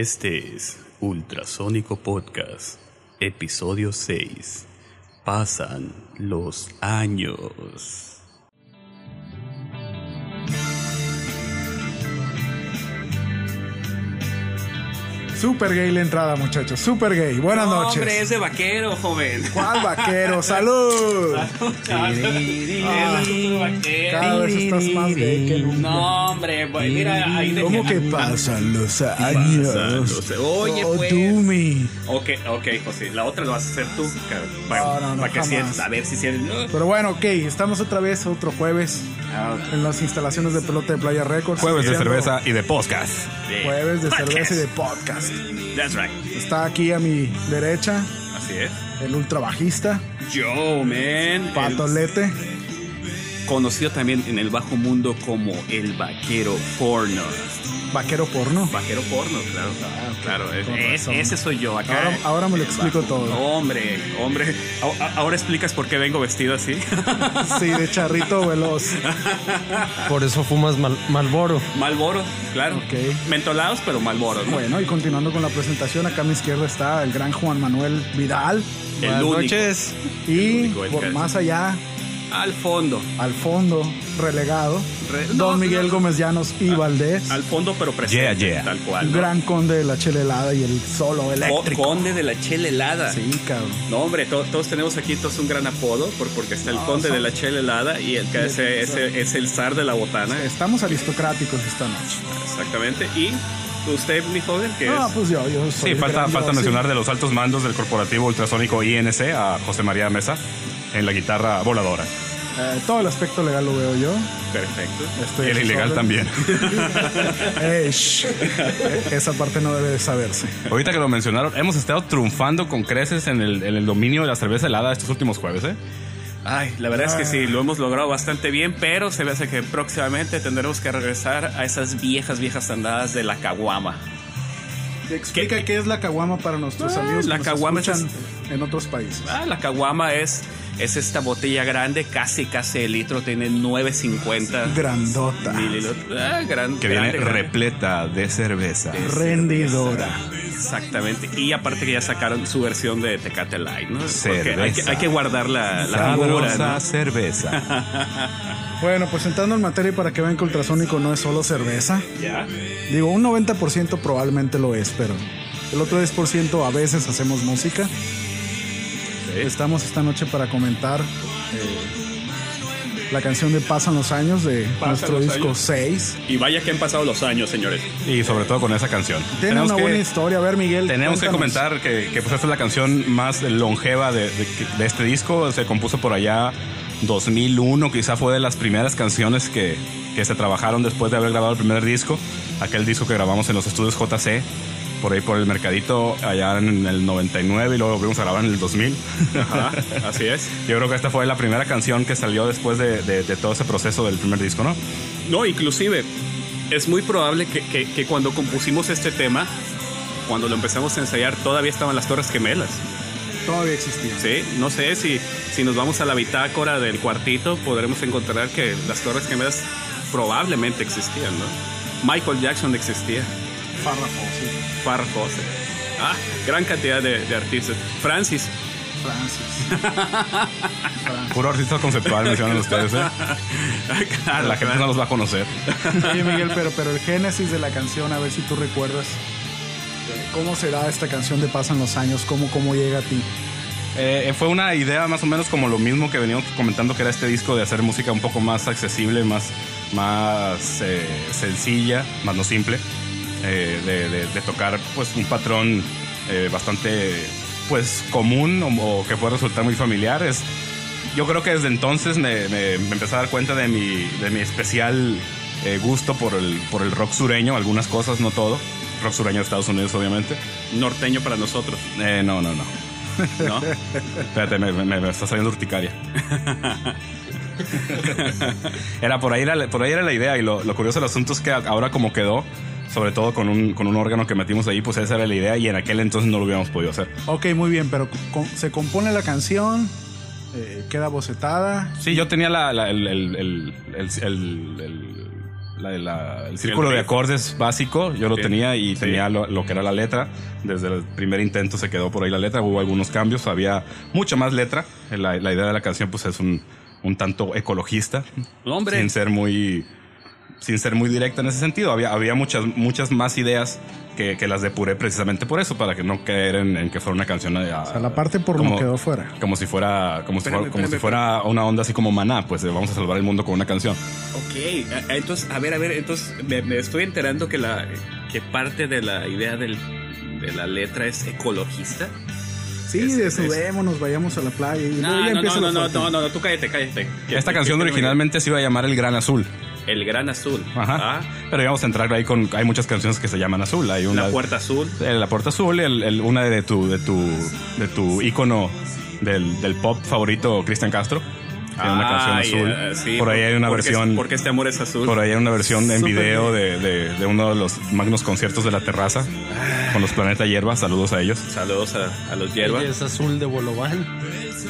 Este es Ultrasónico Podcast, episodio 6. Pasan los años. Super gay la entrada, muchachos. Super gay. Buenas No, noches. Hombre, es de vaquero, joven. ¿Cuál vaquero? ¡Salud! Cada Cada vez estás más gay que nunca. No, hombre, pues, mira, ahí de ¿Cómo que pasan los años? Pasan los- Oye, oh, pues. Dumi. Ok, ok, José. La otra lo vas a hacer tú. Para, No, no, no, para que sientas, a ver si sientes. no. Pero bueno, ok, estamos otra vez, otro jueves, Ah, en las instalaciones de pelota de Playa Records. Jueves de cerveza y de podcast. Jueves de cerveza y de podcast. That's right. Está aquí a mi derecha Así es. el ultra bajista, Yo, man. Patolete. el- conocido también en el bajo mundo como el vaquero porno. Vaquero porno. Vaquero porno, claro. claro, es- ese soy yo acá. Ahora- ahora me lo explico bajo. todo. Hombre, hombre. Ahora explicas por qué vengo vestido así. Sí, de charrito veloz. Por eso fumas mal, Malboro. Malboro, claro. Ok. Mentolados, pero Malboro, ¿no? Bueno, y continuando con la presentación, acá a mi izquierda está el gran Juan Manuel Vidal. el Buenas único. noches. Y único, el por más allá, Al fondo. al fondo, relegado, Re- no, Don Miguel no. Gómez Llanos y Valdés, Al fondo, pero presente. Yeah, yeah. Tal cual. gran conde de la chelelada y el solo Co- eléctrico. Conde de la chela helada. Sí, cabrón. No, hombre, to- todos tenemos aquí todos un gran apodo por, porque está el Ah, conde son- de la chela helada y el que es el zar de la botana. Estamos aristocráticos esta noche. Exactamente. Y usted, mi joven, que es pues yo, yo soy Sí, falta, gran falta yo, mencionar sí. de los altos mandos del corporativo ultrasónico INC a José María Mesa en la guitarra voladora. Eh, todo el aspecto legal lo veo yo. perfecto. Estoy Y el ilegal también. Esa parte no debe de saberse. Ahorita que lo mencionaron, hemos estado triunfando con creces en el, en el dominio de la cerveza helada estos últimos jueves, ¿eh? Ay, la verdad es que sí, lo hemos logrado bastante bien, pero se ve hace que próximamente tendremos que regresar a esas viejas, viejas andadas de la caguama. Explica qué, es la caguama para nuestros Ah, amigos la caguama es- en otros países. Ah, la caguama es, es esta botella grande, casi, casi el litro, tiene 950 Grandota. mililitros. Ah, gran, Que viene grande, grande. repleta de cerveza. Rendidora. Exactamente. Y aparte que ya sacaron su versión de Tecate Light, ¿no? Cerveza. hay que, hay que guardar la, la figura, ¿no? cerveza. Bueno, pues entrando en materia para que vean que Ultrasónico no es solo cerveza. Ya. Digo, un 90% probablemente lo es, pero el otro 10% a veces hacemos música. Estamos esta noche para comentar eh, la canción de Pasan los años de Pasan nuestro disco años. 6. Y vaya que han pasado los años, señores. Y sobre todo con esa canción. Tiene una que- buena historia. A ver, Miguel. Tenemos que comentar que, que, pues esta es la canción más longeva de, de- de este disco. Se compuso por allá 2001, quizá fue de las primeras canciones que, que se trabajaron después de haber grabado el primer disco. Aquel disco que grabamos en los estudios JC, por ahí por el mercadito, allá en el 99 y luego volvimos a grabar en el 2000. Ajá, así es. Yo creo que esta fue la primera canción que salió después de, de- de todo ese proceso del primer disco, ¿no? No, inclusive, es muy probable que, que- que cuando compusimos este tema, cuando lo empezamos a ensayar, todavía estaban las Torres Gemelas. Todavía existía. Sí, no sé si, si nos vamos a la bitácora del cuartito, podremos encontrar que las Torres Gemelas probablemente existían, ¿no? Michael Jackson existía, Farrah Fawcett, Farrah Fawcett. Ah, gran cantidad de, de artistas. Francis. Francis. Puro artista conceptual mencionan ustedes, ¿eh? Claro, La gente claro. no los va a conocer. Oye, Miguel, pero, pero el génesis de la canción, a ver si tú recuerdas. eh, ¿Cómo será esta canción de Pasan los años? ¿Cómo, cómo llega a ti? Eh, fue una idea más o menos como lo mismo que veníamos comentando que era este disco de hacer música un poco más accesible, más, más eh, sencilla, más no simple, eh, de, de- de tocar pues un patrón eh, bastante pues común o, o que puede resultar muy familiar. Es- yo creo que desde entonces me, me- me empecé a dar cuenta de mi, de mi especial eh, gusto por el, por el rock sureño, algunas cosas, no todo. Rock sureño de Estados Unidos, obviamente. Norteño para nosotros, Eh, no, no, no. ¿no? Espérate, me, me- me está saliendo urticaria. era por ahí, era, por ahí era la idea y lo, lo curioso del asunto es que ahora como quedó, sobre todo con un, con un órgano que metimos ahí, pues esa era la idea y en aquel entonces no lo hubiéramos podido hacer. Ok, muy bien, pero con- se compone la canción, eh, queda bocetada. Sí, yo tenía la, la- el, el- el- el- el- el- la- la- el círculo de acordes básico, yo lo tenía y Sí. tenía lo, lo que era la letra. Desde el primer intento se quedó por ahí la letra, hubo algunos cambios, había mucha más letra. La, la idea de la canción pues es un, un tanto ecologista, Hombre. sin ser muy sin ser muy directa en ese sentido. Había, había muchas, muchas más ideas que, que las depuré precisamente por eso, para que no caer en, en que fuera una canción. a- O sea, la parte porno como- quedó fuera. Como si fuera, como si Espérame, fuera, como si espérame, fuera una onda así como maná, pues eh, vamos a salvar el mundo con una canción. Ok, entonces, a ver, a ver, entonces me, me estoy enterando que la que parte de la idea del, de la letra es ecologista. Sí, Es- desnudémonos, vayamos a la playa y No, no, no, no, no, no, no, tú cállate, cállate. Esta ¿Qué- canción qué- qué- originalmente se iba a llamar El Gran Azul. El Gran Azul. Ajá. Ah, Pero íbamos a entrar ahí con. Hay muchas canciones que se llaman Azul. Hay una. la Puerta Azul. Eh, La Puerta Azul, el, el- una de tu, de tu, de tu ícono del, del pop favorito, Cristian Castro. Tiene una canción Ah, azul. sí, por ahí hay una porque- versión. Porque este amor es azul. Por ahí hay una versión en video de, de- de uno de los magnos conciertos de la terraza con los Planeta Hierba. Saludos a ellos. Saludos a, a los hierbas. Ella es azul de Bolobán.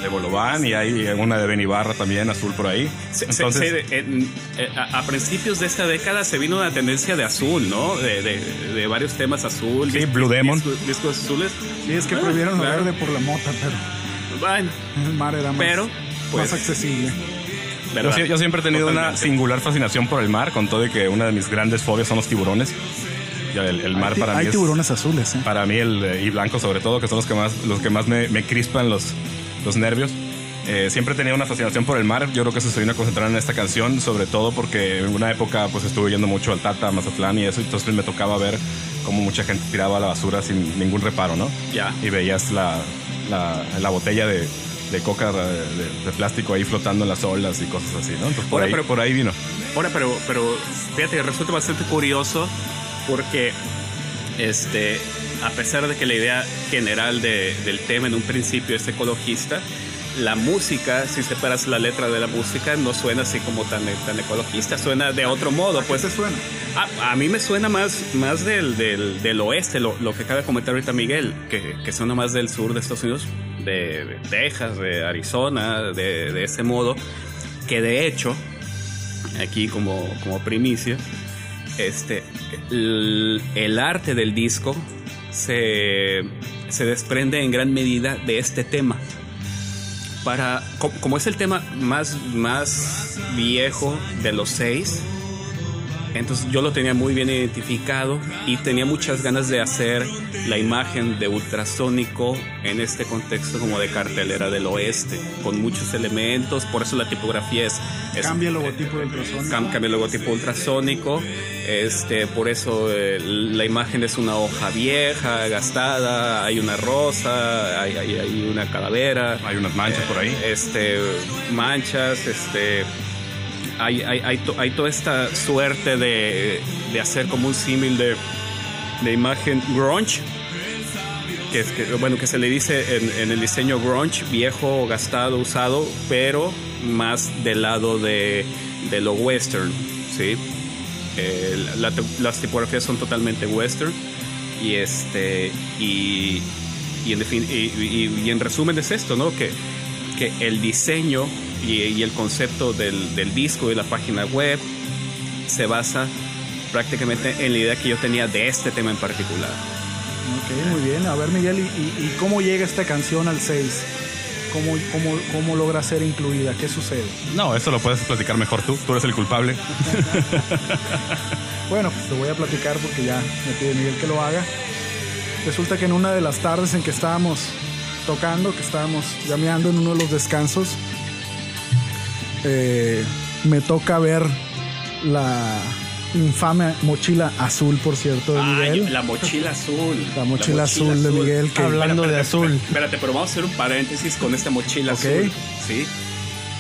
De Bolobán y hay una de Benibarra también, azul por ahí. Se- se- Entonces, se- en- eh, a, a principios de esta década se vino una tendencia de azul, ¿no? De, de- de varios temas azul. Sí, Blue Demon. Discos, discos azules. Sí, es que Ah, prohibieron lo claro. verde por la mota, pero Bueno, el mar era más, Pero, pues, más accesible. yo, yo siempre he tenido una Totalmente. singular fascinación por el mar, con todo y que una de mis grandes fobias son los tiburones. El, el mar hay, para hay mí es- tiburones azules, ¿eh? para mí el eh, y blanco sobre todo que son los que más los que más me, me crispan los los nervios Eh, siempre he tenido una fascinación por el mar yo creo que eso se vino a concentrar en esta canción sobre todo porque en una época pues estuve yendo mucho al Tata Mazatlán y eso entonces me tocaba ver cómo mucha gente tiraba la basura sin ningún reparo no Ya. y veías la, la, la botella de, de coca de, plástico ahí flotando en las olas y cosas así no entonces por Ahora, ahí pero- por ahí vino Ahora, pero, pero fíjate, resulta bastante curioso porque, este, a pesar de que la idea general de- del tema en un principio es ecologista, la música, si separas la letra de la música, no suena así como tan, tan ecologista, suena de otro modo. Pues ¿Qué te suena? a, a mí me suena más, más del, del, del oeste, lo, lo que acaba de comentar ahorita Miguel, que, que suena más del sur de Estados Unidos, de, Texas, de Arizona, de, de ese modo, que de hecho, aquí como, como primicia, este, el, arte del disco se, se desprende en gran medida de este tema. Para, co- como es el tema más, más viejo de los seis, entonces yo lo tenía muy bien identificado y tenía muchas ganas de hacer la imagen de ultrasónico en este contexto como de cartelera del oeste, con muchos elementos, por eso la tipografía es... es- Cambia el logotipo del ultrasónico. Cam- cambia el logotipo ultrasónico, este, por eso eh, la imagen es una hoja vieja, gastada, hay una rosa, hay, hay- hay una calavera, hay unas manchas por ahí este, manchas, este, hay, hay, hay, to- hay toda esta suerte de, de hacer como un símil de, de imagen grunge, que, es que, bueno, que se le dice en, el diseño grunge, viejo, gastado, usado, pero más del lado de, de lo western, ¿sí? Eh, la- la- las tipografías son totalmente western y este y, en, y- y en resumen es esto, ¿no? Que, que el diseño y, y el concepto del, del disco y la página web se basa prácticamente en la idea que yo tenía de este tema en particular. Ok, muy bien. A ver, Miguel, ¿y, y- y cómo llega esta canción al 6? ¿Cómo, cómo, ¿Cómo logra ser incluida? ¿Qué sucede? no eso lo puedes platicar mejor tú tú eres el culpable Bueno, pues te voy a platicar porque ya me pide Miguel que lo haga. Resulta que en una de las tardes en que estábamos tocando, que estábamos llameando en uno de los descansos, eh, me toca ver la infame mochila azul, por cierto, de Ay, Miguel. la mochila azul. La mochila azul de Miguel, que- Hablando de azul. Espérate, espérate, pero vamos a hacer un paréntesis con esta mochila Ok. azul. Sí.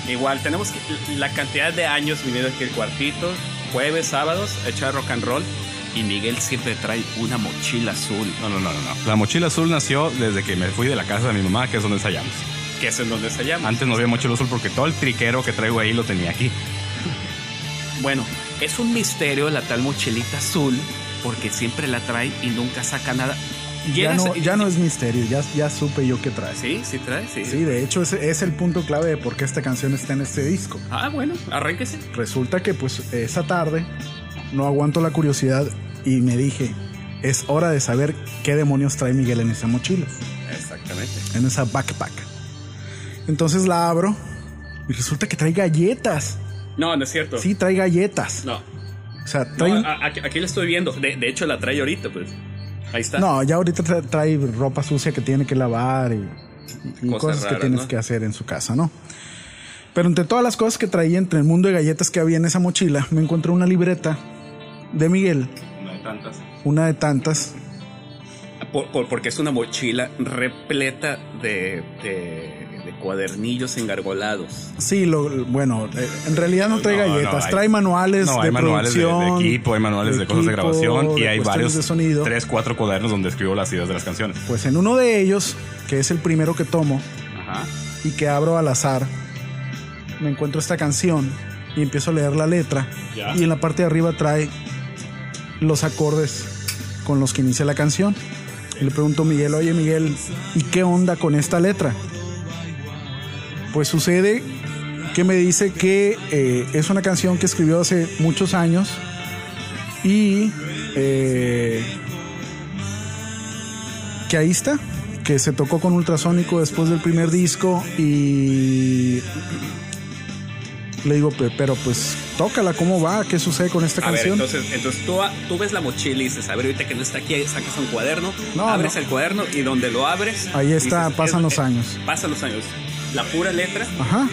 Igual, tenemos que, la cantidad de años viviendo aquí el cuartito, jueves, sábados, echar rock and roll. Y Miguel siempre trae una mochila azul, No, no, no, no, no. La mochila azul nació desde que me fui de la casa de mi mamá, que es donde ensayamos. Que es en donde se llama. Antes no había mochila azul porque todo el triquero que traigo ahí lo tenía aquí. Bueno, es un misterio la tal mochilita azul, porque siempre la trae y nunca saca nada. ya no, ya no es misterio, ya, ya supe yo qué trae. Sí, sí trae, sí. Sí, de hecho ese es el punto clave de por qué esta canción está en este disco. Ah, bueno, arránquese. Resulta que pues esa tarde no aguanto la curiosidad y me dije, es hora de saber qué demonios trae Miguel en esa mochila, Exactamente. en esa backpack. Entonces la abro y resulta que trae galletas. No, no es cierto. Sí, trae galletas. No. O sea, trae... aquí, aquí la estoy viendo. De, de hecho, la trae ahorita, pues. Ahí está. No, ya ahorita tra- trae ropa sucia que tiene que lavar y, y Cosas cosas, que tienes ¿no? que hacer en su casa, ¿no? Pero entre todas las cosas que traía, entre el mundo de galletas que había en esa mochila, me encontré una libreta de Miguel, No hay tantas. una de tantas. Por- por- porque es una mochila repleta de, de- de cuadernillos engargolados. Sí, lo, bueno, eh, en realidad no trae No, no, galletas, hay- trae manuales No, de manuales de, de producción, equipo, hay manuales de, cosas de grabación y hay varios, de sonido. tres, cuatro cuadernos donde escribo las ideas de las canciones. Pues en uno de ellos, que es el primero que tomo Ajá. y que abro al azar, me encuentro esta canción y empiezo a leer la letra. Ya. Y en la parte de arriba trae los acordes con los que inicia la canción. Y le pregunto a Miguel, oye Miguel, ¿y qué onda con esta letra? Pues sucede que me dice que eh, es una canción que escribió hace muchos años y eh, que ahí está, que se tocó con ultrasónico después del primer disco y le digo, "Pe- pero pues tócala, ¿cómo va? ¿Qué sucede con esta A ver, canción? entonces, entonces tú, tú ves la mochila y dices, a ver, ahorita que no está aquí, sacas un cuaderno, No, abres no. el cuaderno y donde lo abres... Ahí está, dices, pasan es- los años. Pasan los años. La pura letra, Ajá,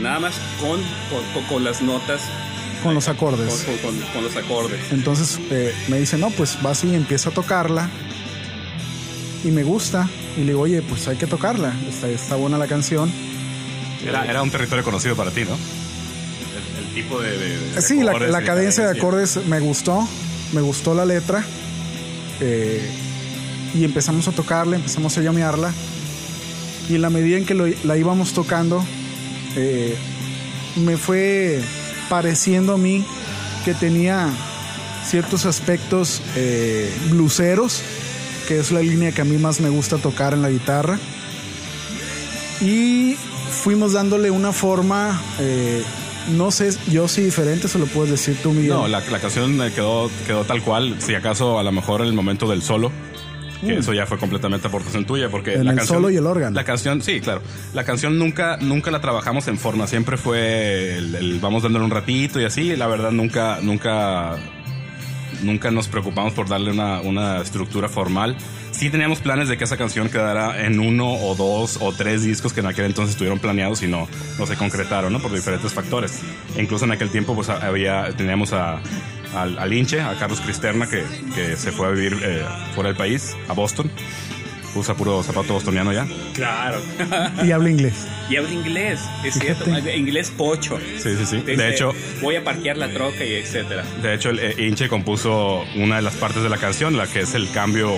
nada más con, con, con- con las notas, con los acordes. con- con- con los acordes. Entonces eh, me dice, no, pues va así, empieza a tocarla y me gusta. Y le digo, oye, pues hay que tocarla, está, está buena la canción. Era, era un territorio conocido para ti, ¿no? El, el tipo de... de- de Sí, la, la cadencia de acordes me gustó, me gustó la letra. eh, y empezamos a tocarla, empezamos a llamearla. Y en la medida en que la íbamos tocando, eh, me fue pareciendo a mí que tenía ciertos aspectos eh, bluseros, que es la línea que a mí más me gusta tocar en la guitarra. Y fuimos dándole una forma, eh, no sé, yo sí diferente, se lo puedes decir tú, Miguel. No, la, la canción eh, quedó, quedó tal cual. Si acaso, a lo mejor en el momento del solo, que eso ya fue completamente aportación tuya, porque Mm. En la el canción, solo y el órgano. La canción, sí, claro. La canción nunca, nunca la trabajamos en forma. Siempre fue el, el vamos dándole un ratito y así. La verdad, nunca, nunca, nunca nos preocupamos por darle una, una estructura formal. Sí teníamos planes de que esa canción quedara en uno o dos o tres discos que en aquel entonces estuvieron planeados y no, no se concretaron, ¿no? Por diferentes factores. E incluso en aquel tiempo, pues había, teníamos a, al, al Inche, a Carlos Cristerna, que, que se fue a vivir eh, fuera del país, a Boston. Usa puro zapato bostoniano ya. Claro. Y habla inglés. y habla inglés, es cierto, inglés pocho. Sí, sí, sí. Dice, De hecho, voy a parquear la troca y etcétera. De hecho, el eh, Inche compuso una de las partes de la canción, la que es el cambio,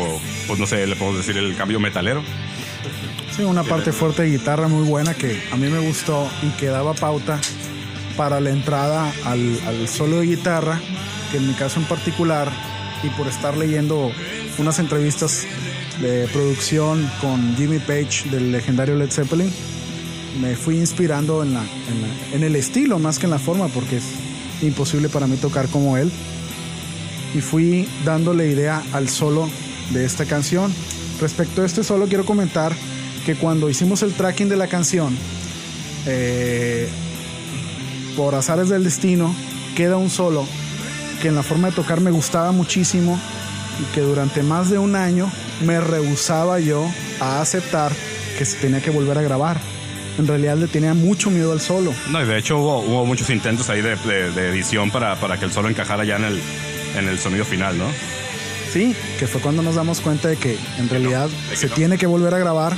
pues no sé, le podemos decir el cambio metalero. Sí, una parte fuerte de guitarra muy buena que a mí me gustó y que daba pauta para la entrada al, al solo de guitarra, que en mi caso en particular, y por estar leyendo unas entrevistas de producción con Jimmy Page del legendario Led Zeppelin, me fui inspirando en, la, en, la- en el estilo más que en la forma, porque es imposible para mí tocar como él. Y fui dándole idea al solo de esta canción. Respecto a este solo, quiero comentar que cuando hicimos el tracking de la canción, eh, por azares del destino, queda un solo que en la forma de tocar me gustaba muchísimo y que durante más de un año me rehusaba yo a aceptar que se tenía que volver a grabar. En realidad le tenía mucho miedo al solo. No, y de hecho hubo, hubo muchos intentos ahí de, de- de edición para, para que el solo encajara ya en el, en el sonido final, ¿no? Sí, que fue cuando nos damos cuenta de que en realidad se no. tiene que volver a grabar.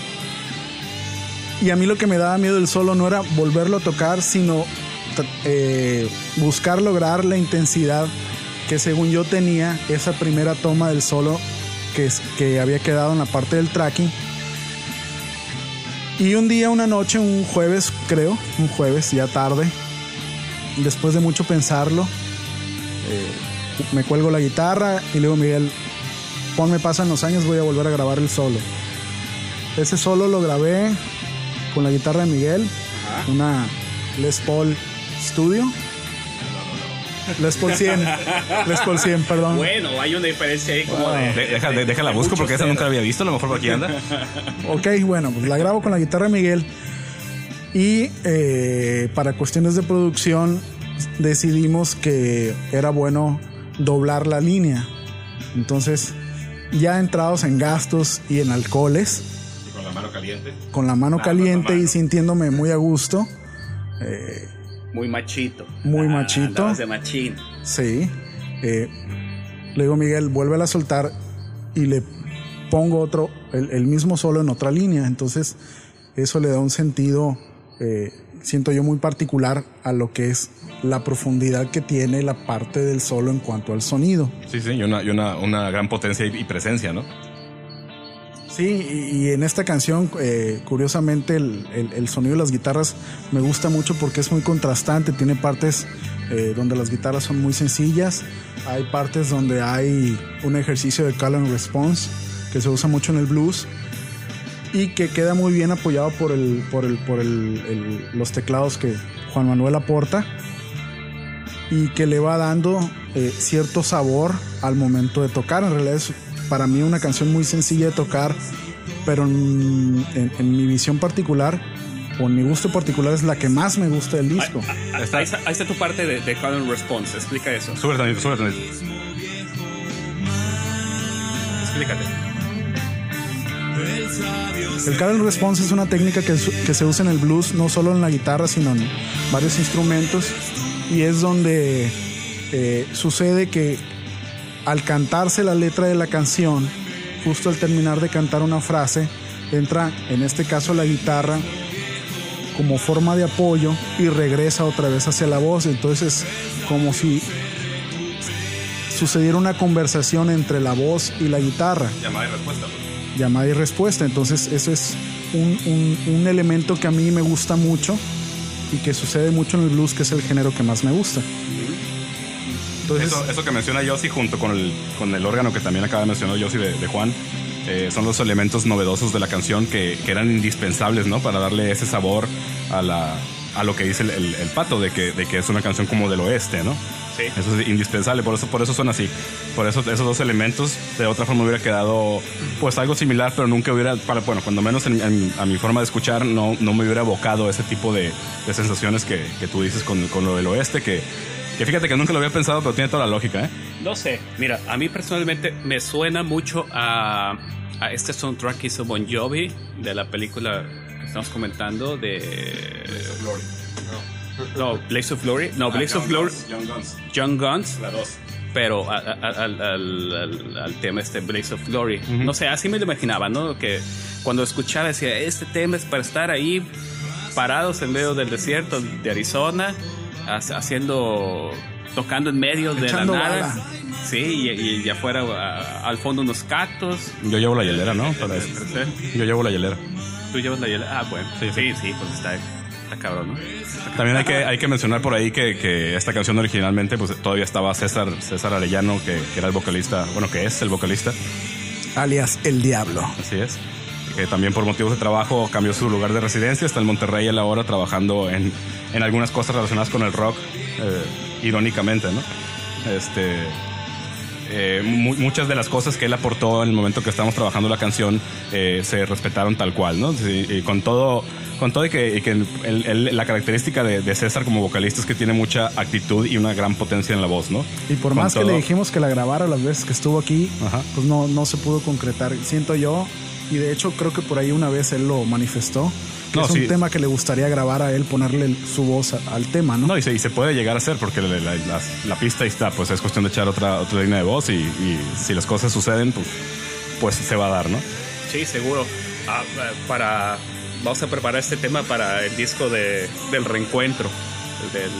Y a mí lo que me daba miedo del solo no era volverlo a tocar, sino eh, buscar lograr la intensidad que según yo tenía esa primera toma del solo que, que había quedado en la parte del tracking. Y un día, una noche, un jueves creo, un jueves ya tarde, después de mucho pensarlo, me cuelgo la guitarra y le digo, Miguel, ponme pasan los años, voy a volver a grabar el solo. Ese solo lo grabé con la guitarra de Miguel, una Les Paul Studio. Les Paul 100. Les Paul 100, perdón. Bueno, hay una diferencia ahí como de. De- deja, de- déjala busco porque esa nunca la había visto, a lo mejor por aquí anda. Ok, bueno, pues la grabo con la guitarra de Miguel. Y eh, para cuestiones de producción decidimos que era bueno doblar la línea. Entonces, ya entrados en gastos y en alcoholes, Con la mano caliente. con la mano caliente y sintiéndome muy a gusto, Muy machito. Muy Ah, machito. de machín. Sí. Eh, le digo, Miguel, vuelve a soltar y le pongo otro, el, el mismo solo en otra línea. Entonces, eso le da un sentido, eh, siento yo, muy particular a lo que es la profundidad que tiene la parte del solo en cuanto al sonido. Sí, sí, y una, y una, una gran potencia y, y presencia, ¿no? Sí, y, y en esta canción, eh, curiosamente, el, el- sonido de las guitarras me gusta mucho porque es muy contrastante. Tiene partes eh, donde las guitarras son muy sencillas, hay partes donde hay un ejercicio de call and response que se usa mucho en el blues y que queda muy bien apoyado por, el, por, el, por los teclados que Juan Manuel aporta y que le va dando eh, cierto sabor al momento de tocar. En realidad es para mí una canción muy sencilla de tocar, pero en, en- en mi visión particular o en mi gusto particular es la que más me gusta del disco. Ah, Ahí está, ahí está tu parte de, de call and response. Explica eso. Súbele tantito, súbele tantito. Explícate. El call and response es una técnica que, que se usa en el blues, no solo en la guitarra, sino en varios instrumentos. Y es donde eh, sucede que al cantarse la letra de la canción, justo al terminar de cantar una frase, entra en este caso la guitarra como forma de apoyo y regresa otra vez hacia la voz. Entonces, como si sucediera una conversación entre la voz y la guitarra Llamada y respuesta. llamada y respuesta. Entonces, eso es un, un- un elemento que a mí me gusta mucho y que sucede mucho en el blues, que es el género que más me gusta. Entonces, Eso, eso que menciona Yossi junto con el, con el órgano que también acaba de mencionar Yossi de, de Juan, eh, son los elementos novedosos de la canción que, que eran indispensables, ¿no? Para darle ese sabor a, la, a lo que dice el, el- el pato, de que, de que es una canción como del oeste, ¿no? Sí. Eso es indispensable, por eso, por eso suena así. Por eso esos dos elementos, de otra forma hubiera quedado pues algo similar, pero nunca hubiera, para, bueno, cuando menos en- en- a mi forma de escuchar, no, no me hubiera evocado ese tipo de, de sensaciones que, que tú dices con, con lo del oeste, que, que fíjate que nunca lo había pensado, pero tiene toda la lógica, ¿eh? No sé, mira, a mí personalmente me suena mucho a, a este soundtrack que hizo Bon Jovi de la película que estamos comentando de... No, Blaze of Glory. No, Blaze of Glory. Young Guns, Young Guns. la 2. Pero al, al- al- al tema este Blaze of Glory. No sé, así me lo imaginaba, ¿no? Que cuando escuchaba decía, este tema es para estar ahí parados en medio del desierto de Arizona, haciendo, tocando en medio de la nada. bala. Sí, y, y, y afuera a- al fondo unos cactus. Yo llevo la hielera, ¿no? Para eso. Yo llevo la hielera. Tú llevas la hiela. Ah, bueno. Sí, sí, sí, pues está, está cabrón, ¿no? También hay que, hay que mencionar por ahí que, que esta canción originalmente pues todavía estaba César, César Arellano, que, que era el vocalista, bueno, que es el vocalista, alias El Diablo. así es. Que también por motivos de trabajo cambió su lugar de residencia, está en Monterrey a la hora trabajando en, en algunas cosas relacionadas con el rock, eh, irónicamente, ¿no? Este, eh, mu- muchas de las cosas que él aportó en el momento que estábamos trabajando la canción eh, se respetaron tal cual, ¿no? Sí, y con todo, con todo y que, y que el- el- la característica de, de César como vocalista es que tiene mucha actitud y una gran potencia en la voz, ¿no? Y por Con más que todo- le dijimos que la grabara las veces que estuvo aquí, Ajá. pues no, no se pudo concretar, siento yo. Y de hecho creo que por ahí una vez él lo manifestó. Que No, es un sí. tema que le gustaría grabar a él, ponerle su voz a- al tema, ¿no? No, y se, y se puede llegar a hacer porque la, la- la- la pista ahí está, pues es cuestión de echar otra, otra línea de voz y, y si las cosas suceden, pues, pues se va a dar, ¿no? Sí, seguro. Ah, eh, para vamos a preparar este tema para el disco de, del reencuentro del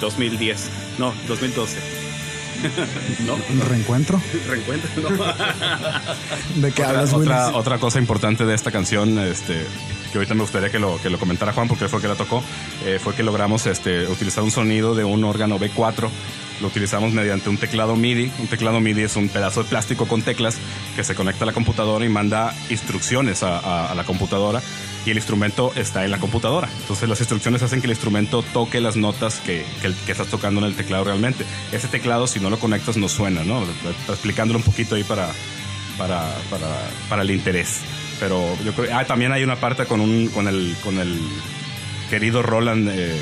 2010. No, 2012. no, ¿Un reencuentro? reencuentro. No. ¿De qué hablas, otra cosa importante de esta canción, este, que ahorita me gustaría que lo, que lo comentara Juan porque fue el que la tocó, eh, fue que logramos este, utilizar un sonido de un órgano B4 lo utilizamos mediante un teclado MIDI. Un teclado MIDI es un pedazo de plástico con teclas que se conecta a la computadora y manda instrucciones a, la computadora y el instrumento está en la computadora. Entonces las instrucciones hacen que el instrumento toque las notas que, que, estás tocando en el teclado realmente. Ese teclado si no lo conectas no suena, ¿no? Explicándolo un poquito ahí para, para, para, para el interés. Pero yo creo ah, también hay una parte con, un, con, el, con el querido Roland eh,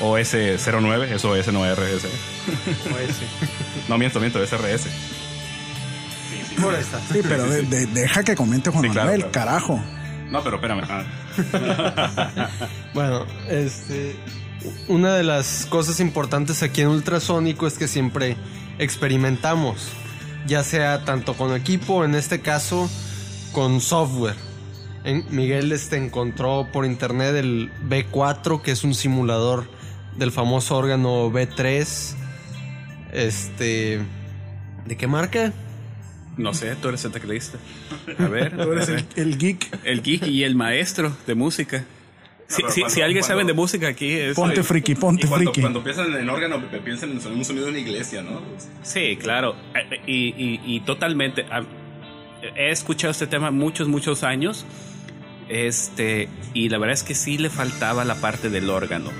OS09, es OS, no RS. OS. no, miento, miento, es RS. Sí, sí, pero deja que comente Juan Manuel, carajo. No, pero espérame. Ah. bueno, este. Una de las cosas importantes aquí en Ultrasónico es que siempre experimentamos, ya sea tanto con equipo, en este caso con software. Miguel este encontró por internet el B4, que es un simulador del famoso órgano B3. Este. ¿De qué marca? No sé, tú eres el teclista. A ver. Tú eres el, geek. El geek y el maestro de música. Si, alguien sabe de música aquí es... Ponte friki, ponte cuando, friki. Cuando piensan en órgano, piensan en un sonido de una iglesia, ¿no? Sí, claro. Eh, y, y totalmente. He escuchado este tema muchos, muchos años. Este, y la verdad es que sí le faltaba la parte del órgano.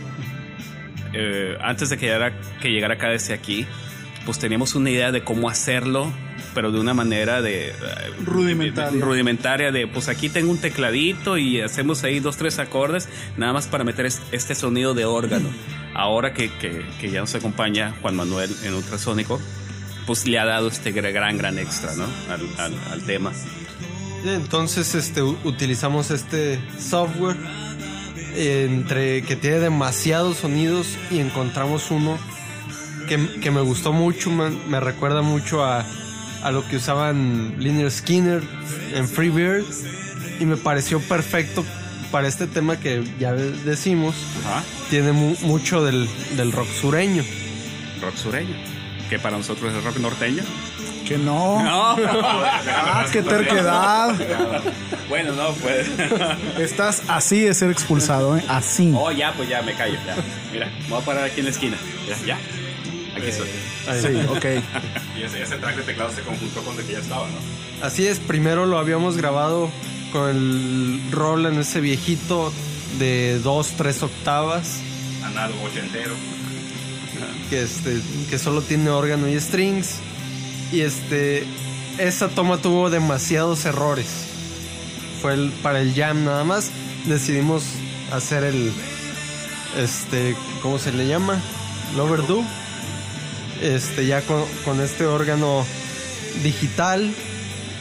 Eh, antes de que llegara, que llegara KDC aquí, pues teníamos una idea de cómo hacerlo, pero de una manera de... Eh, rudimentaria. rudimentaria, de pues aquí tengo un tecladito y hacemos ahí dos, tres acordes, nada más para meter este sonido de órgano. Ahora que, que, ya nos acompaña Juan Manuel en ultrasónico, pues le ha dado este gran, gran extra, ¿no? Al, al tema. Entonces, este, utilizamos este software entre que tiene demasiados sonidos y encontramos uno que, me gustó mucho, me, recuerda mucho a, a, lo que usaban Linear Skinner en Freebird y me pareció perfecto para este tema que ya decimos, tiene mucho del, del rock sureño. Rock sureño, que para nosotros es rock norteño. Que no. No. ah, qué terquedad. bueno, no, pues. Estás así de ser expulsado, ¿eh? Así. Oh, ya, pues ya, me callo. Ya. Mira, me voy a parar aquí en la esquina. Ya, ya. Aquí estoy. Sí, ok. y ese, ese, track de teclado se conjuntó con el que ya estaba, ¿no? Así es, primero lo habíamos grabado con el rol en ese viejito de dos, tres octavas. Análogo ochentero. Que, este, que solo tiene órgano y strings. Y este, esa toma tuvo demasiados errores. Fue para el jam nada más. Decidimos hacer el, este, ¿cómo se le llama? El overdub. Este, ya con, con este órgano digital.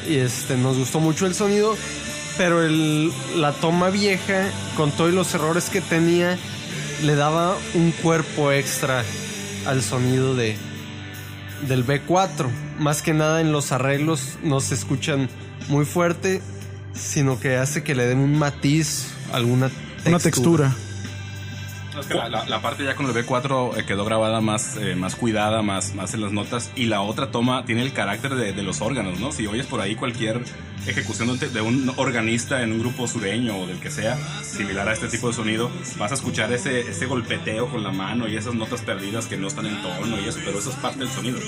Y este, nos gustó mucho el sonido. Pero el, la toma vieja, con todos los errores que tenía, le daba un cuerpo extra al sonido de, del B4. Más que nada en los arreglos no se escuchan muy fuerte, sino que hace que le den un matiz, alguna textura. Una textura la, parte ya con el B4 eh, quedó grabada más, eh, más cuidada, más, más en las notas. Y la otra toma tiene el carácter de, los órganos, ¿no? Si oyes por ahí cualquier ejecución de, un organista en un grupo sureño o del que sea, similar a este tipo de sonido, vas a escuchar ese, ese golpeteo con la mano y esas notas perdidas que no están en tono y eso, pero eso es parte del sonido.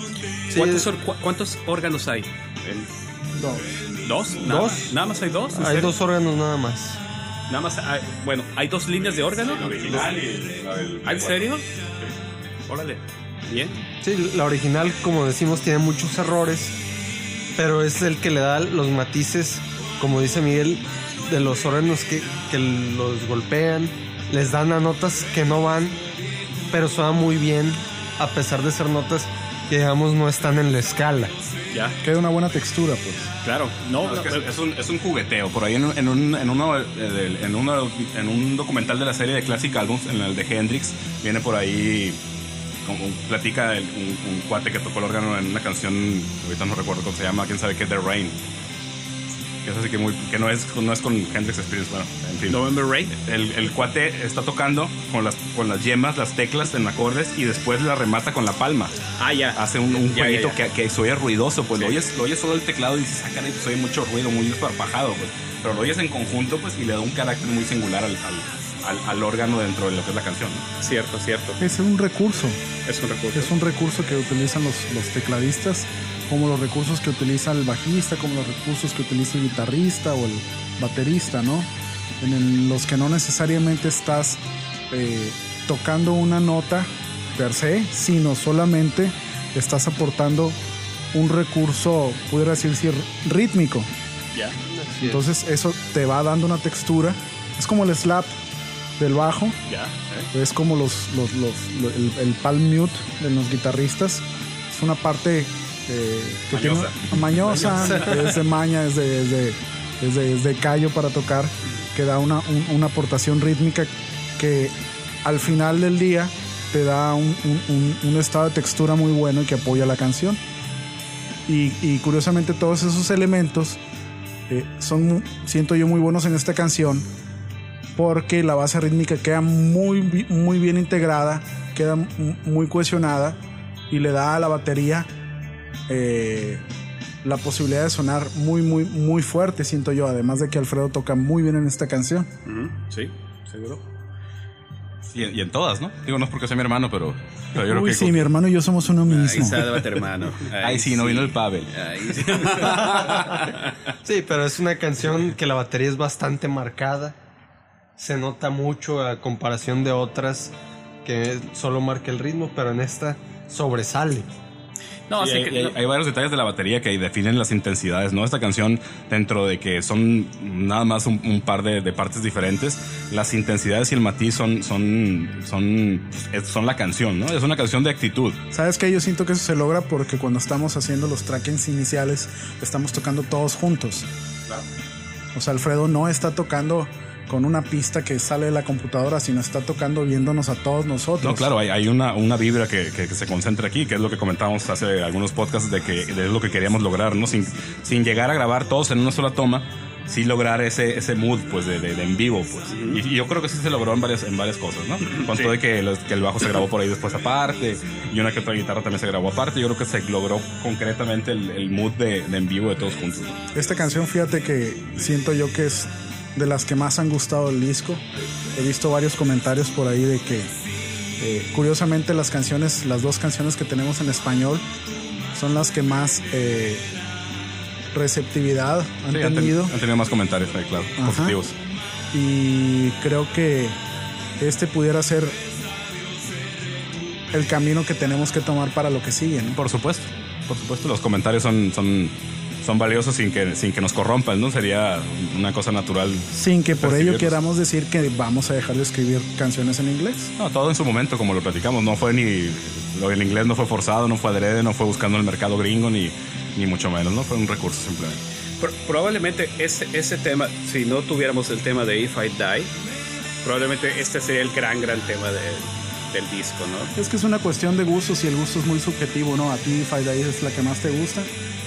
¿Cuántos, órganos hay? Dos. ¿Dos? ¿Dos? ¿Nada más hay dos? Hay dos órganos nada más. Nada más, hay, bueno, hay dos líneas de órgano. la original y la ¿En serio? Órale, bien. Sí, la original, como decimos, tiene muchos errores, pero es el que le da los matices, como dice Miguel, de los órganos que, que los golpean, les dan a notas que no van, pero suena muy bien, a pesar de ser notas que digamos no están en la escala. Ya. Queda una buena textura, pues. Claro, no. es, un, es, un, jugueteo. Por ahí en, en, un, en, uno, eh, en, uno, en un documental de la serie de Classic Albums, en el de Hendrix, viene por ahí. Como, platica un, cuate que tocó el órgano en una canción, ahorita no recuerdo cómo se llama, quién sabe qué, The Rain. Que es así que muy, que no es, no es con Hendrix Experience, bueno, en fin. November Rain. El, el cuate está tocando con las, con las yemas, las teclas en acordes y después la remata con la palma. Ah, ya. Hace un, un Ya, jueguito ya, ya. Que, que se oye ruidoso, pues lo, oyes, lo oyes solo el teclado y dices, ah, caray, pues oye mucho ruido, muy esparpajado, pues. Pero lo oyes en conjunto, pues, y le da un carácter muy singular al, al, al- al órgano dentro de lo que es la canción. ¿no? Cierto, cierto. Es un recurso. Es un recurso. Es un recurso que utilizan los, los tecladistas, como los recursos que utiliza el bajista, como los recursos que utiliza el guitarrista o el baterista, ¿no? En el- los que no necesariamente estás eh, tocando una nota per se, sino solamente estás aportando un recurso, pudiera decir, rítmico. Es. Entonces eso te va dando una textura. Es como el slap del bajo. Ya. ¿eh? Es como los, los, los- lo- el, el palm mute de los guitarristas. Es una parte eh, que Mañosa. tiene mañosa, es de maña, es de, es de, es de- es de callo para tocar, que da una, un- una aportación rítmica que al final del día te da un, un- un- estado de textura muy bueno y que apoya la canción. Y, y curiosamente todos esos elementos eh, son, siento yo, muy buenos en esta canción porque la base rítmica queda muy, muy bien integrada, queda muy cohesionada y le da a la batería eh, la posibilidad de sonar muy, muy, muy fuerte, siento yo. Además de que Alfredo toca muy bien en esta canción. Sí, seguro. Y, en- y en todas, ¿no? Digo, no es porque sea mi hermano, pero, pero yo creo Uy, que... sí, mi hermano y yo somos uno Ahí mismo. sálvate, hermano. Ay, sí, no vino el Pavel. Ahí sí. Sí, pero es una canción que la batería es bastante marcada. Se nota mucho a comparación de otras que solo marca el ritmo, pero en esta sobresale. No, Sí, hay, que- hay- hay varios detalles de la batería que definen las intensidades, ¿no? Esta canción, dentro de que son nada más un, un par de, de partes diferentes, las intensidades y el matiz son, son, son, son la canción, ¿no? Es una canción de actitud. ¿Sabes qué? Yo siento que eso se logra porque cuando estamos haciendo los trackings iniciales, estamos tocando todos juntos. O sea, Alfredo no está tocando con una pista que sale de la computadora, sino está tocando viéndonos a todos nosotros. No, claro, hay, hay una, una vibra que, que- que se concentra aquí, que es lo que comentábamos hace algunos podcasts de que de lo que queríamos lograr, ¿no? Sin, sin llegar a grabar todos en una sola toma, sí lograr ese, ese mood, pues, de, de- de en vivo, pues. Y, y yo creo que sí se logró en varias, en varias cosas, ¿no? Cuanto de que, los- que el bajo se grabó por ahí después aparte, y una que otra guitarra también se grabó aparte, yo creo que se logró concretamente el, el mood de, de en vivo de todos juntos. ¿no? Esta canción, fíjate que siento yo que es de las que más han gustado del disco. He visto varios comentarios por ahí de que, eh, curiosamente, las canciones, las dos canciones que tenemos en español, son las que más eh, receptividad han Sí, han, ten- tenido. han tenido más comentarios, ahí, claro, Ajá. positivos. Y creo que este pudiera ser el camino que tenemos que tomar para lo que sigue. ¿no? Por supuesto, por supuesto, los comentarios son, son, son valiosos sin que, sin que nos corrompan, ¿no? Sería una cosa natural. Sin que por ello queramos decir que vamos a dejar de escribir canciones en inglés. No, todo en su momento, como lo platicamos, no fue ni. Lo del inglés no fue forzado, no fue adrede, no fue buscando el mercado gringo, ni, ni mucho menos, ¿no? Fue un recurso simplemente. Pro- probablemente ese, ese tema, si no tuviéramos el tema de If I Die, probablemente este sería el gran, gran tema de- del disco, ¿no? Es que es una cuestión de gustos y el gusto es muy subjetivo, ¿no? A ti Five Days es la que más te gusta,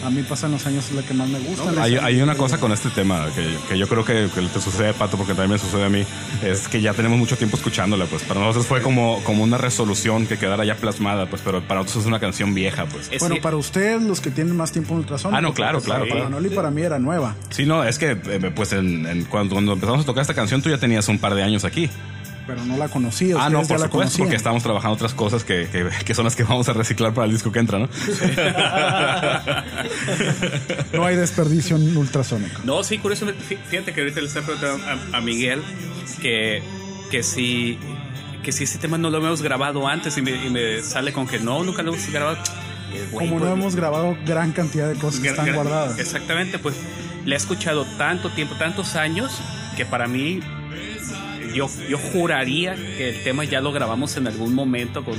a mí pasan los años es la que más me gusta. Hay, hay una cosa con este tema que, que yo creo que, que te sucede, Pato, porque también me sucede a mí, es que ya tenemos mucho tiempo escuchándola, pues para nosotros fue como, como una resolución que quedara ya plasmada, pues, pero para nosotros es una canción vieja, pues. Es Bueno, que- para ustedes, los que tienen más tiempo en ultrasonico. Ah, no, claro, claro, Para. Manuel y para mí era nueva. Sí, no, es que eh, pues en, en- cuando, cuando empezamos a tocar esta canción tú ya tenías un par de años aquí. Pero no la conocía. Ah, no, por la supuesto, conocían. porque estábamos trabajando otras cosas que, que, que son las que vamos a reciclar para el disco que entra, ¿no? No hay desperdicio en ultrasónico. No, sí, curiosamente, fí- fíjate que ahorita le estoy preguntando a, a Miguel que, que si que si ese tema no lo hemos grabado antes y me, y me sale con que no, nunca lo hemos grabado. Güey, Como no hemos grabado gran cantidad de cosas que están guardadas. Exactamente, pues le he escuchado tanto tiempo, tantos años, que para mí yo, yo juraría que el tema ya lo grabamos en algún momento con,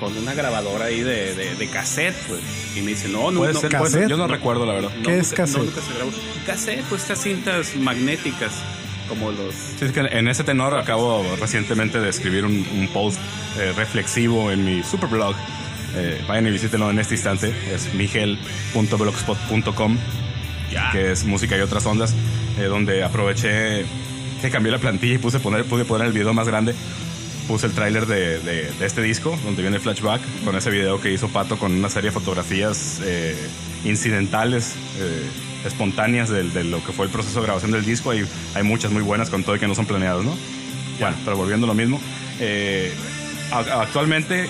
con una grabadora ahí de, de, de cassette, pues. Y me dice, no, no, Puede no, ser, no, puede ser. cassette. Yo no, recuerdo, la verdad. ¿Qué es nunca- cassette? No, nunca se grabó. Cassette, pues estas cintas magnéticas, como los... Sí, es que en ese tenor acabo recientemente de escribir un, un post eh, reflexivo en mi super blog. Eh, vayan y visítenlo en este instante. Es miguel.blogspot.com. Ya. que es música y otras ondas, eh, donde aproveché que cambié la plantilla y puse poner, pude poner el video más grande. Puse el tráiler de, de- de este disco, donde viene el flashback, con ese video que hizo Pato con una serie de fotografías eh, incidentales, eh, espontáneas de, de lo que fue el proceso de grabación del disco. Hay, hay muchas muy buenas con todo y que no son planeadas, ¿no? Bueno, pero volviendo a lo mismo. eh, actualmente,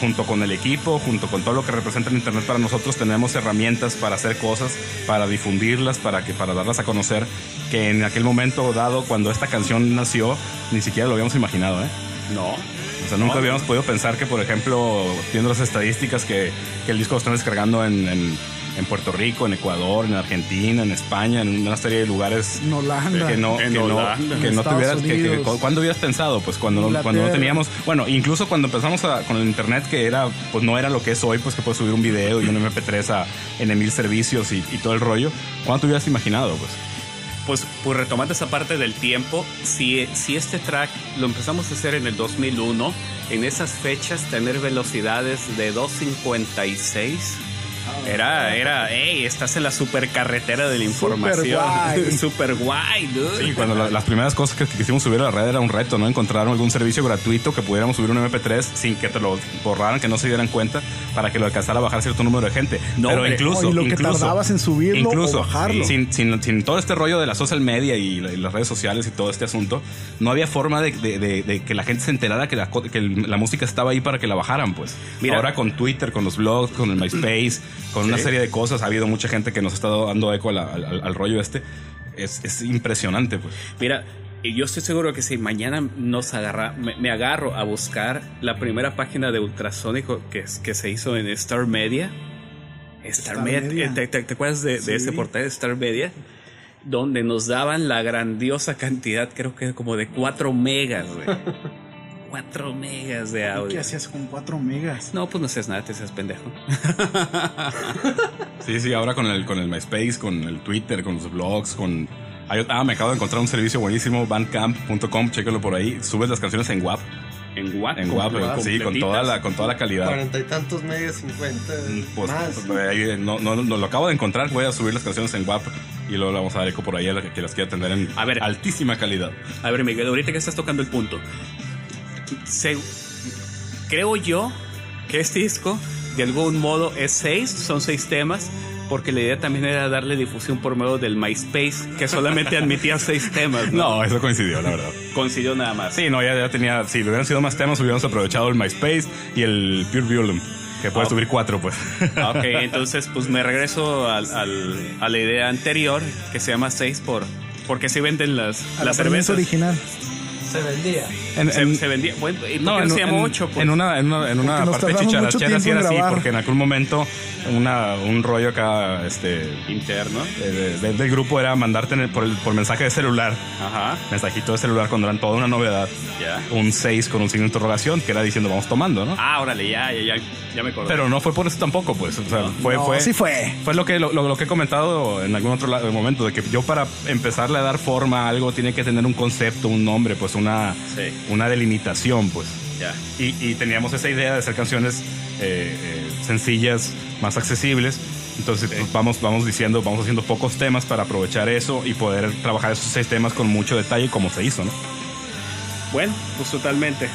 junto con el equipo, junto con todo lo que representa el Internet para nosotros, tenemos herramientas para hacer cosas, para difundirlas, para, que, para darlas a conocer, que en aquel momento dado, cuando esta canción nació, ni siquiera lo habíamos imaginado, ¿eh? No. O sea, nunca No. habíamos podido pensar que, por ejemplo, viendo las estadísticas, que, que el disco lo están descargando en, en- en Puerto Rico, en Ecuador, en Argentina, en España, en una serie de lugares En Holanda. que no, En que no, Holanda. que En no tuvieras, que, que-. ¿cuándo hubieras pensado? Pues cuando, no- cuando no teníamos, bueno, incluso cuando empezamos a- con el internet, que era, pues no era lo que es hoy, pues que puedes subir un video y un MP3 a en mil servicios y, y todo el rollo. ¿Cuándo te hubieras imaginado? Pues Pues, pues retomando esa parte del tiempo, si, si este track lo empezamos a hacer en el 2001, en esas fechas tener velocidades de 256 era, era, hey, estás en la supercarretera de la información. guay. Super guay, dude. Sí, cuando la- las primeras cosas que, quisimos subir a la red era un reto, ¿no? Encontrar algún servicio gratuito que pudiéramos subir un MP3 sin que te lo borraran, que no se dieran cuenta, para que lo alcanzara a bajar cierto número de gente. No, Pero incluso, Oh, y lo que tardabas en subirlo o bajarlo. Sin, sin- sin todo este rollo de la social media y, la- y las redes sociales y todo este asunto, no había forma de, de- de- de que la gente se enterara que la, co- que la música estaba ahí para que la bajaran, pues. Mira. Ahora con Twitter, con los blogs, con el MySpace, con una serie de cosas, ha habido mucha gente que nos ha estado dando eco al, al- al- al rollo este. Es, es impresionante, pues. Mira, y yo estoy seguro que si mañana nos agarra, me, me agarro a buscar la primera página de ultrasónico que, es- que se hizo en Star Media. Star, Star Media, Media. ¿te, te- te acuerdas de, de ese portal de Star Media? Donde nos daban la grandiosa cantidad, creo que como de 4 megas, güey. 4 megas de ¿Qué audio. hacías con 4 megas? No, pues no haces nada, te seas pendejo. Sí, sí, ahora con el, con el MySpace, con el Twitter, con los blogs, con... ah, me acabo de encontrar un servicio buenísimo, bandcamp.com, chéquenlo por ahí. Subes las canciones en WAP. En WAP. En WAP, sí, con toda la, con toda la calidad. Cuarenta y tantos megas, cincuenta Pues, más. pues, ahí, no, no, no, lo acabo de encontrar, voy a subir las canciones en WAP y luego le vamos a dar eco por ahí a la que, que las quiera tener en A ver. altísima calidad. A ver, Miguel, ahorita que estás tocando el punto. Se- creo yo que este disco, de algún modo, es seis, son seis temas, porque la idea también era darle difusión por medio del MySpace, que solamente admitía seis temas. No, No, eso coincidió, la verdad. coincidió nada más. Sí, no, ya, ya tenía, si hubieran sido más temas, hubiéramos aprovechado el MySpace y el Pure Violum, que puede Ah, subir cuatro, pues. Ok, entonces pues me regreso al- al- a la idea anterior, que se llama seis por... Porque se venden las, A la las premisa cervezas. original. Se vendía. En- Se, en- se vendía. Bueno, ¿y por No, en, no se ocho? pues? en una, en una, en una parte chicharachera sí era así, porque en algún momento una, un rollo acá este, interno. de- de- del grupo era mandarte el- por, el- por mensaje de celular, Ajá, mensajito de celular cuando eran toda una novedad, ya. un 6 con un signo de interrogación que era diciendo vamos tomando, ¿no? Ah, órale, ya, ya, ya, ya me acordé. Pero no fue por eso tampoco, pues. O sea, fue, No, fue, sí fue. Fue lo que, lo, lo- lo que he comentado en algún otro momento, de que yo para empezarle a dar forma a algo tiene que tener un concepto, un nombre, pues una, Sí. una delimitación, pues. Ya. Y, y teníamos esa idea de hacer canciones eh, eh, sencillas, más accesibles. Entonces pues, vamos, vamos diciendo, vamos haciendo pocos temas para aprovechar eso y poder trabajar esos seis temas con mucho detalle como se hizo, ¿no? Bueno, pues totalmente.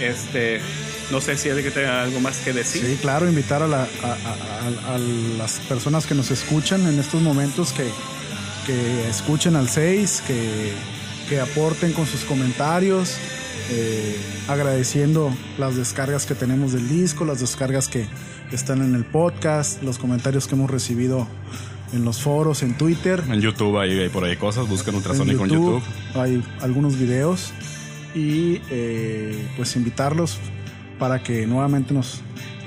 Este, no sé si alguien tenga algo más que decir. Sí, claro, invitar a, la- a- a- a- a las personas que nos escuchan en estos momentos que, que escuchen al 6, que, que aporten con sus comentarios, eh, agradeciendo las descargas que tenemos del disco, las descargas que están en el podcast, los comentarios que hemos recibido en los foros, en Twitter. En YouTube hay, hay por ahí cosas, busquen en Ultrasonico en YouTube. Hay algunos videos y eh, pues invitarlos para que nuevamente nos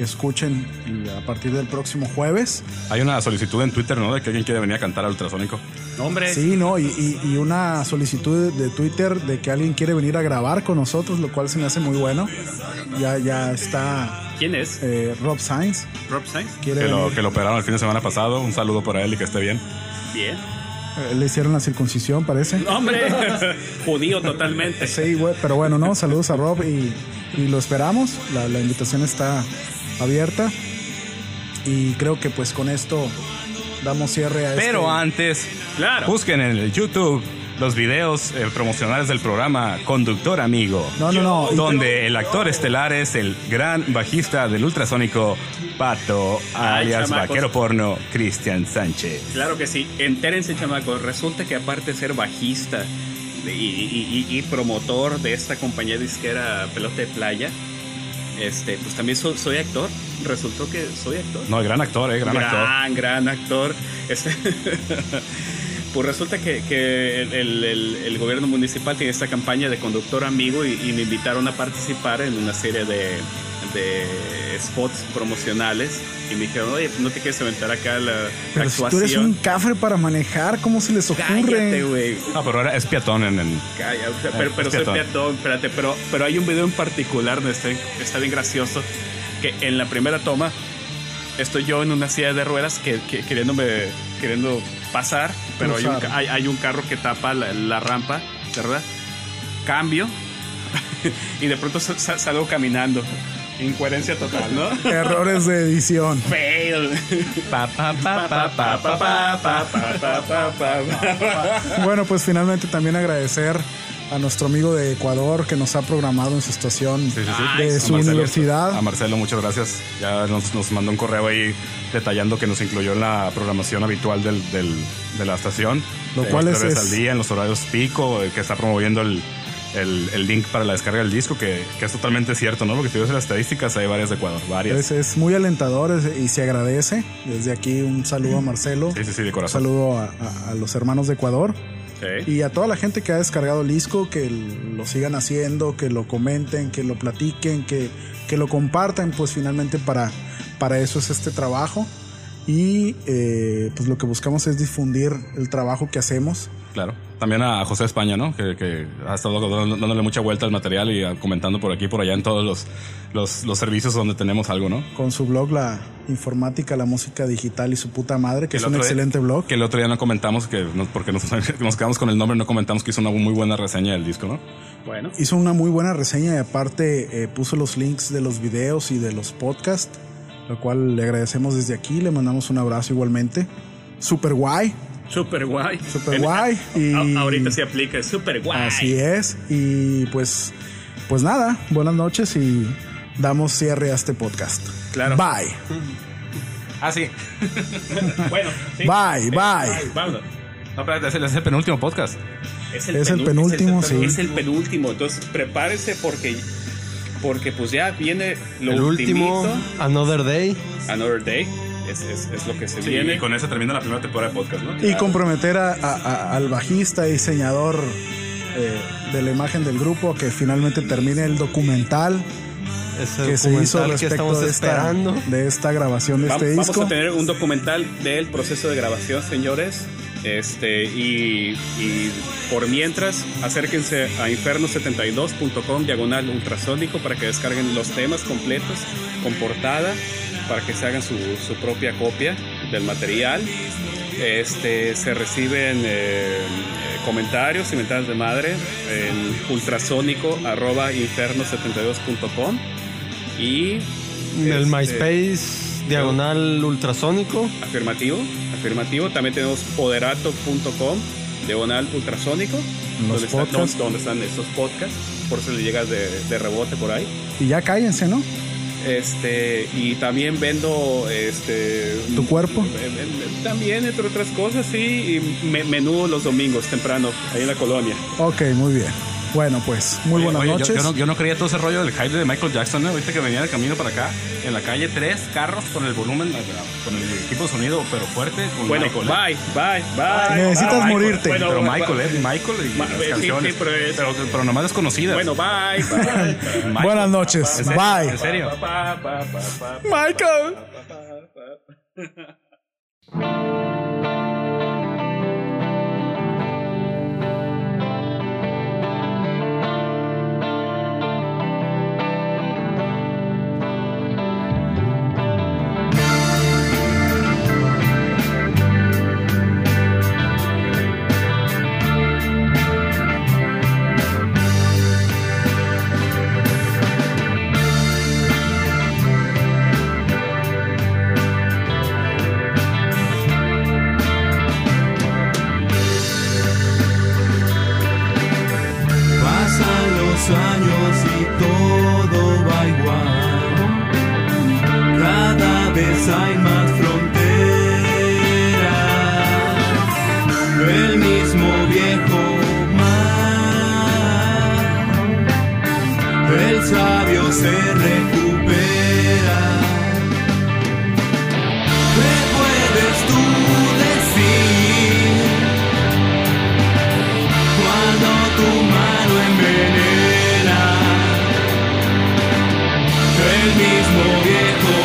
escuchen y a partir del próximo jueves. Hay una solicitud en Twitter, ¿no? De que alguien quiere venir a cantar al Ultrasónico. No, hombre. Sí, ¿no? Y, y- y una solicitud de, Twitter de que alguien quiere venir a grabar con nosotros, lo cual se me hace muy bueno. Ya, ya está ¿Quién es? eh, Rob Sainz. Rob Sainz. Quiere Que lo, venir. que lo operaron el fin de semana pasado. Un saludo para él y que esté bien. Bien. Eh, le hicieron la circuncisión, parece. No, hombre. Judío totalmente. Sí, güey, pero bueno, no, saludos a Rob y, y lo esperamos. La, la invitación está abierta. Y creo que pues con esto damos cierre a Pero este... antes, Claro. busquen en el YouTube los videos eh, promocionales del programa Conductor Amigo. No, no, no. Donde el actor estelar es el gran bajista del ultrasónico Pato, alias chamacos. vaquero porno, Cristian Sánchez. Claro que sí. Entérense, chamacos. Resulta que aparte de ser bajista y, y- y- y promotor de esta compañía disquera Pelota de Playa, este, pues también so- soy actor. Resultó que soy actor. No, gran actor, eh, gran, actor. gran, gran actor. Este, pues resulta que, que el, el- el- el gobierno municipal tiene esta campaña de conductor amigo y, y me invitaron a participar en una serie de, de spots promocionales y me dijeron, oye, no te quieres aventar acá la, Pero si tú actuación. eres un cafre para manejar, ¿cómo se les ocurre? Cállate, güey. Ah, pero ahora es peatón en el... Calla, o sea, pero, Eh, pero es soy peatón. peatón, espérate, pero, pero hay un video en particular donde está, está bien gracioso, que en la primera toma estoy yo en una silla de ruedas que, que- queriéndome, queriendo pasar, pero hay un, hay, hay un carro que tapa la, la rampa, ¿verdad? Cambio y de pronto sa- sa- salgo caminando. Incoherencia total, ¿no? Errores de edición. Fail. Bueno, pues finalmente también agradecer a nuestro amigo de Ecuador que nos ha programado en su estación sí, sí, sí. de su Marcelo, universidad. A Marcelo, muchas gracias. Ya nos, nos, mandó un correo ahí detallando que nos incluyó en la programación habitual del, del, de la estación. Lo eh, cual es, es, al día, en los horarios pico, que está promoviendo el, el- el link para la descarga del disco, que, que es totalmente cierto, ¿no? Porque si ves las estadísticas, hay varias de Ecuador, varias. Es, es muy alentador es- y se agradece. Desde aquí un saludo a Marcelo, Sí, sí, sí, de un corazón. saludo a, a- a los hermanos de Ecuador Sí. y a toda la gente que ha descargado el disco, que lo sigan haciendo, que lo comenten, que lo platiquen, que, que lo compartan, pues finalmente para, para eso es este trabajo. Y eh, pues lo que buscamos es difundir el trabajo que hacemos. Claro. También a José España, ¿no? Que, que ha estado dando- dándole mucha vuelta al material y ah, comentando por aquí y por allá en todos los, los, los servicios donde tenemos algo, ¿no? con su blog La Informática, la Música Digital y su puta madre, que es un día- excelente blog. Que el otro día no comentamos, que no- porque nos, nos quedamos con el nombre, no comentamos que hizo una muy buena reseña del disco, ¿no? Bueno. Hizo una muy buena reseña y aparte eh, puso los links de los videos y de los podcasts, lo cual le agradecemos desde aquí, le mandamos un abrazo igualmente. Super guay, Super guay. Super guay, y- a- ahorita se aplica, es super guay. así es. Y pues, pues nada, buenas noches y damos cierre a este podcast. Claro. Bye. Ah, sí. Bueno, sí. Bye, Eh, bye. vámonos. No, pero es el, es el penúltimo podcast. Es Es el penúltimo, es el, sí. Es el penúltimo. Entonces prepárese porque, porque pues ya viene lo El último. Another Day. Another Day. Es, es, es lo que se Sí, viene. y con eso termina la primera temporada de podcast, ¿no? Y comprometer a- a- a- al bajista y diseñador eh, de la imagen del grupo que finalmente termine el documental Ese que se hizo documental que respecto estamos de esta, esperando. de esta grabación de Va- este vamos disco. a tener un documental del proceso de grabación, señores. Este, y, y por mientras, acérquense a inferno72.com, diagonal ultrasónico, para que descarguen los temas completos con portada, para que se hagan su, su propia copia del material. Este, se reciben eh, eh, comentarios y mentadas de madre en ultrasónico arroba inferno72.com y El este, MySpace, diagonal ultrasónico. Afirmativo, afirmativo. También tenemos poderato.com, diagonal ultrasónico, donde, donde están estos podcasts, por eso le llegas de, de rebote por ahí. Y ya cállense, ¿no? Este, y también vendo este ¿Tu cuerpo? eh, eh, También, entre otras cosas, sí, y me- menú los domingos temprano, ahí en la colonia. Ok, muy bien. Bueno, pues, muy Oye, buenas oye, yo- noches. Yo, no, yo no creía todo ese rollo del hype de Michael Jackson, ¿no? Ahorita que venía de camino para acá, en la calle, tres carros con el volumen, con el equipo de sonido, pero fuerte, con Bueno, Michael. ¿eh? bye, bye, bye. Necesitas morirte. Bueno, pero Michael, ¿eh? Michael y Ma- las sí, canciones. sí, pero es- pero, pero nomás desconocidas. Bueno, bye, bye. Michael. Buenas noches. ¿En serio? Bye. ¿En serio? Pa, pa, pa, pa, pa, Michael. Todo va igual. Cada vez hay más fronteras. El mismo viejo mar. El sabio se recupera. ¿Qué puedes tú decir? Cuando tu mano envenena mismo viejo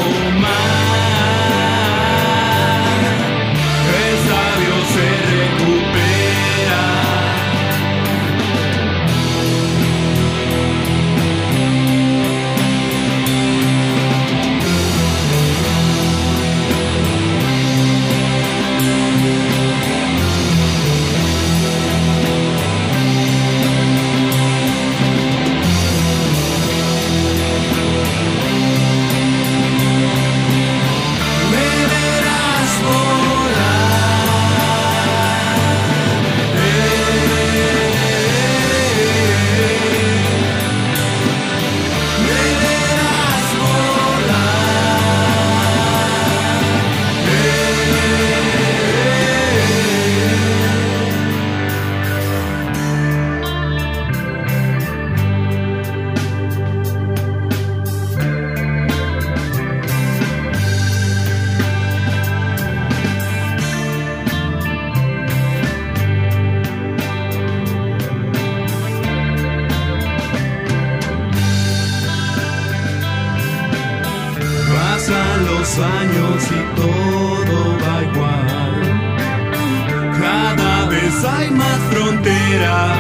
hay más fronteras.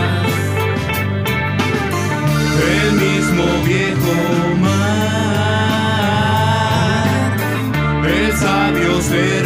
El mismo viejo mar. El sabio se